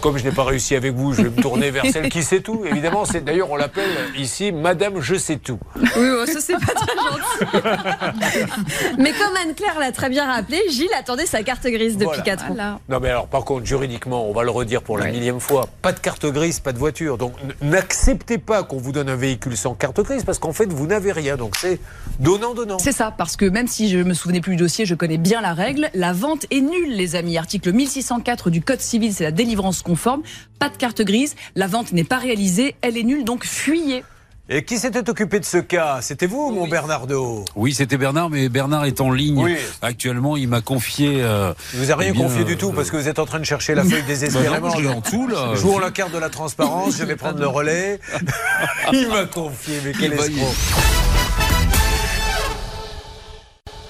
comme je n'ai pas réussi avec vous, je vais me tourner vers celle qui sait tout. Évidemment, c'est d'ailleurs on l'appelle ici Madame Je sais tout. Oui, oh, ça c'est pas très gentil. mais comme Anne-Claire l'a très bien rappelé, Gilles attendait sa carte grise depuis Voilà. 4 ans. Non mais alors par contre juridiquement, on va le redire pour la millième fois, pas de carte grise, pas de voiture. Donc n'acceptez pas qu'on vous donne un véhicule sans carte grise parce qu'en fait vous n'avez rien. Donc c'est donnant donnant. C'est ça, parce que même si je me souvenais plus du dossier, je connais bien la règle. La vente est nulle, les amis. Article 1604 du Code civil, c'est la délivrance conforme. Pas de carte grise. La vente n'est pas réalisée. Elle est nulle, donc fuyez. Et qui s'était occupé de ce cas? C'était vous, mon Bernardo? Oui, c'était Bernard, mais Bernard est en ligne Oui. actuellement. Il m'a confié. euh, Il vous a rien eh bien, confié du tout euh, parce que vous êtes en train de chercher la feuille bah désespérément. non, je l'ai en dessous, là. Jouons la carte de la transparence, je vais prendre le relais. Il m'a confié, mais quel escroc.